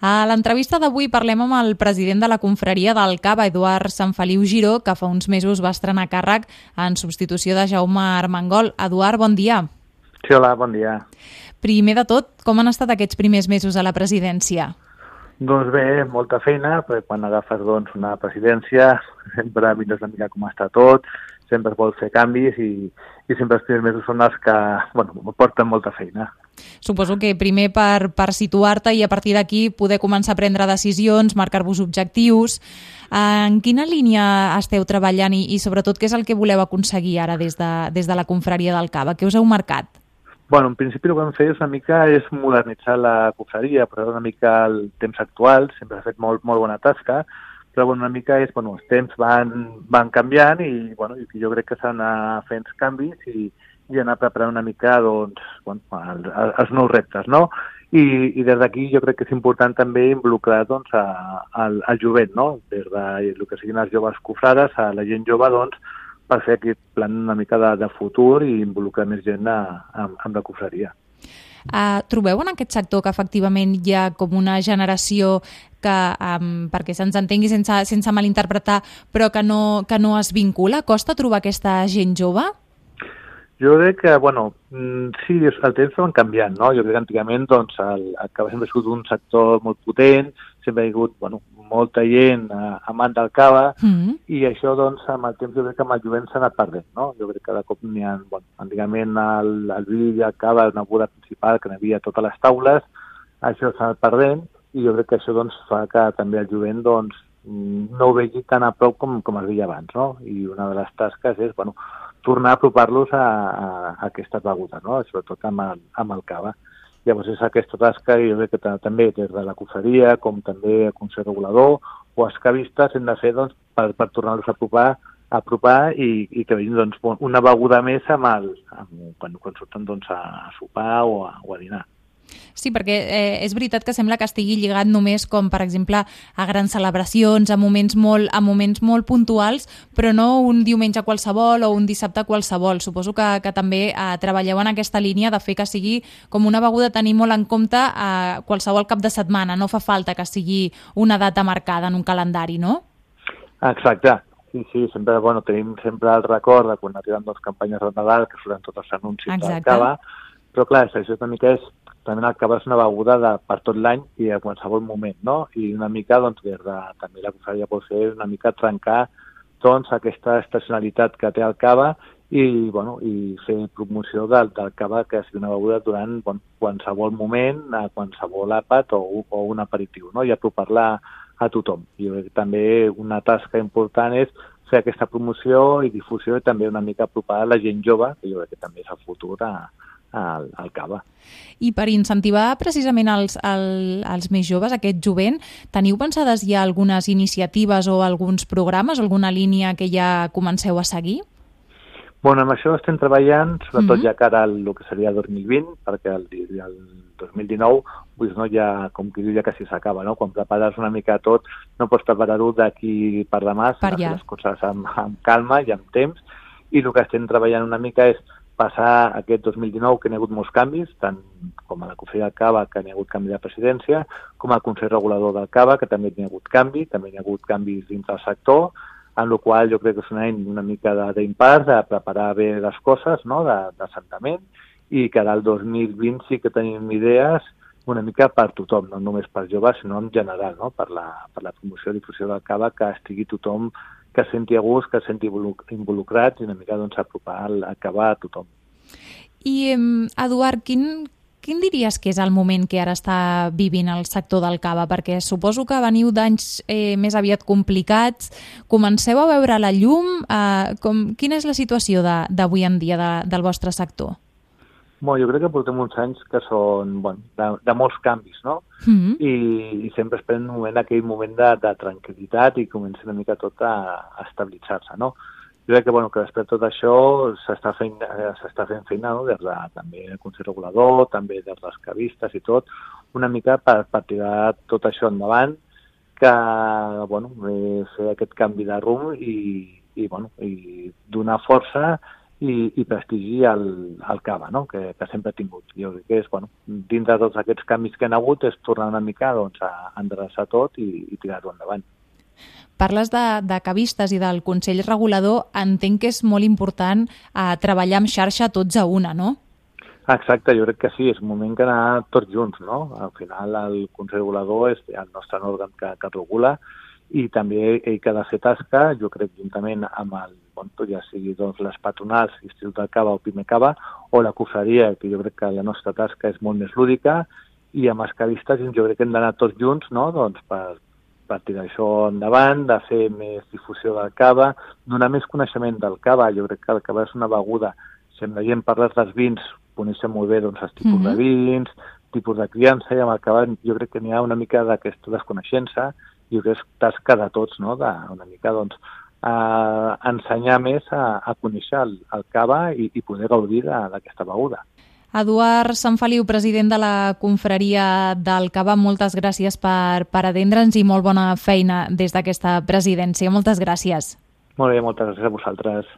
A l'entrevista d'avui parlem amb el president de la confraria del Cava, Eduard Sant Feliu Giró, que fa uns mesos va estrenar càrrec en substitució de Jaume Armengol. Eduard, bon dia. Sí, hola, bon dia. Primer de tot, com han estat aquests primers mesos a la presidència? Doncs bé, molta feina, perquè quan agafes doncs, una presidència sempre mires una mica com està tot, sempre vols fer canvis i, i sempre els primers mesos són els que bueno, porten molta feina. Suposo que primer per, per situar-te i a partir d'aquí poder començar a prendre decisions, marcar-vos objectius. En quina línia esteu treballant i, i sobretot què és el que voleu aconseguir ara des de, des de la confraria del Cava? Què us heu marcat? Bueno, en principi el que vam fer és una mica és modernitzar la confraria, però una mica el temps actual, sempre ha fet molt, molt bona tasca, però bueno, una mica és, bueno, els temps van, van canviant i, bueno, jo crec que s'han d'anar fent canvis i, i anar preparant una mica doncs, bueno, els, els nous reptes, no? I, i des d'aquí jo crec que és important també involucrar doncs, a, al, al jovent, no? des de el que siguin els joves cofrades, a la gent jove, doncs, per fer aquest plan una mica de, de futur i involucrar més gent a, a, amb la cofreria. Uh, trobeu en aquest sector que efectivament hi ha com una generació que, um, perquè se'ns entengui sense, sense malinterpretar, però que no, que no es vincula? Costa trobar aquesta gent jove? Jo crec que, bueno, mm, sí, el temps van canviant, no? Jo crec que antigament, doncs, el, el cava sempre ha sigut un sector molt potent, sempre ha hagut, bueno, molta gent eh, amant del cava, mm -hmm. i això, doncs, amb el temps jo crec que amb el jovent s'ha anat perdent, no? Jo crec que de cop n'hi ha, bueno, antigament el, el vi i el cava era una boda principal que n'hi havia a totes les taules, això s'ha anat perdent, i jo crec que això, doncs, fa que també el jovent, doncs, no ho vegi tan a prop com, com es veia abans, no? I una de les tasques és, bueno, tornar a apropar-los a, a, a aquestes begudes, no? sobretot amb el, amb el cava. Llavors és aquesta tasca i jo crec que també des de la cofreria com també el Consell Regulador o els cavistes hem de fer doncs, per, per tornar-los a apropar a apropar i, i que vegin doncs, una beguda més amb el, amb, quan, quan surten doncs, a sopar o a, o a dinar. Sí, perquè eh, és veritat que sembla que estigui lligat només com, per exemple, a grans celebracions, a moments molt, a moments molt puntuals, però no un diumenge qualsevol o un dissabte qualsevol. Suposo que, que també eh, treballeu en aquesta línia de fer que sigui com una beguda tenir molt en compte a eh, qualsevol cap de setmana. No fa falta que sigui una data marcada en un calendari, no? Exacte. Sí, sí, sempre, bueno, tenim sempre el record de quan arriben les campanyes de Nadal, que surten tots els anuncis Exacte. del cava, però clar, això una mica és també el cava és una beguda de, per tot l'any i a qualsevol moment, no? I una mica, doncs, des de, també la confraria pot ser una mica trencar doncs, aquesta estacionalitat que té el cava i, bueno, i fer promoció del, del cava que sigui una beguda durant bon, qualsevol moment, a qualsevol àpat o, o un aperitiu, no? i apropar-la a tothom. I també una tasca important és fer aquesta promoció i difusió i també una mica apropar a la gent jove, que jo crec que també és el futur a, al, al cava. I per incentivar precisament els, el, els més joves, aquest jovent, teniu pensades ja algunes iniciatives o alguns programes, alguna línia que ja comenceu a seguir? Bueno, amb això estem treballant, sobretot mm -hmm. ja cara al el que seria 2020, perquè el, el 2019 pues, no, ja, com que diu, ja quasi s'acaba, no? Quan prepares una mica tot, no pots preparar-ho d'aquí per demà, per ja. les coses amb, amb calma i amb temps, i el que estem treballant una mica és passar aquest 2019 que n'hi ha hagut molts canvis, tant com a la Confraria del Cava, que n'hi ha hagut canvi de presidència, com al Consell Regulador del Cava, que també n'hi ha hagut canvi, també n'hi ha hagut canvis dins del sector, en la qual jo crec que és una, una mica d'impart, de, de preparar bé les coses, no?, d'assentament, i que ara el 2020 sí que tenim idees una mica per tothom, no només per joves, sinó en general, no? per, la, per la promoció i difusió del cava, que estigui tothom que senti a gust, que senti involucrats i una mica doncs, apropar acabar a tothom. I, Eduard, quin, quin diries que és el moment que ara està vivint el sector del cava? Perquè suposo que veniu d'anys eh, més aviat complicats, comenceu a veure la llum, eh, com, quina és la situació d'avui en dia de, del vostre sector? Bueno, jo crec que portem uns anys que són bueno, de, de molts canvis, no? Mm -hmm. I, I sempre es pren un moment, aquell moment de, de tranquil·litat i comença una mica tot a, a estabilitzar-se, no? Jo crec que, bueno, que després de tot això s'està fent, s'està fent feina no? des de, també el Consell Regulador, també des dels cavistes i tot, una mica per, per tirar tot això endavant, que, bueno, eh, fer aquest canvi de rumb i, i, bueno, i donar força i, i prestigi al, al cava, no? que, que sempre ha tingut. Jo crec que és, bueno, dintre de tots aquests canvis que han hagut, és tornar una mica doncs, a endreçar tot i, i tirar-ho endavant. Parles de, de cavistes i del Consell Regulador. Entenc que és molt important eh, treballar amb xarxa tots a una, no? Exacte, jo crec que sí, és un moment que anar tots junts, no? Al final el Consell Regulador és el nostre òrgan que, que regula i també ell que ha de fer tasca, jo crec, juntament amb el, bon, ja sigui doncs, les patronals, Institut del Cava o Pime Cava, o la cofreria, que jo crec que la nostra tasca és molt més lúdica, i amb els cavistes jo crec que hem d'anar tots junts no? doncs per, per tirar això endavant, de fer més difusió del cava, donar més coneixement del cava. Jo crec que el cava és una beguda, si la gent parla dels vins, coneixem molt bé doncs, els tipus mm -hmm. de vins, tipus de criança, i amb el cava jo crec que n'hi ha una mica d'aquesta desconeixença, i jo crec que és tasca de tots, no? de, una mica doncs, a ensenyar més a, a conèixer el, el cava i, i poder gaudir d'aquesta beguda. Eduard Sant Feliu, president de la confraria del Cava, moltes gràcies per, per atendre'ns i molt bona feina des d'aquesta presidència. Moltes gràcies. Molt bé, moltes gràcies a vosaltres.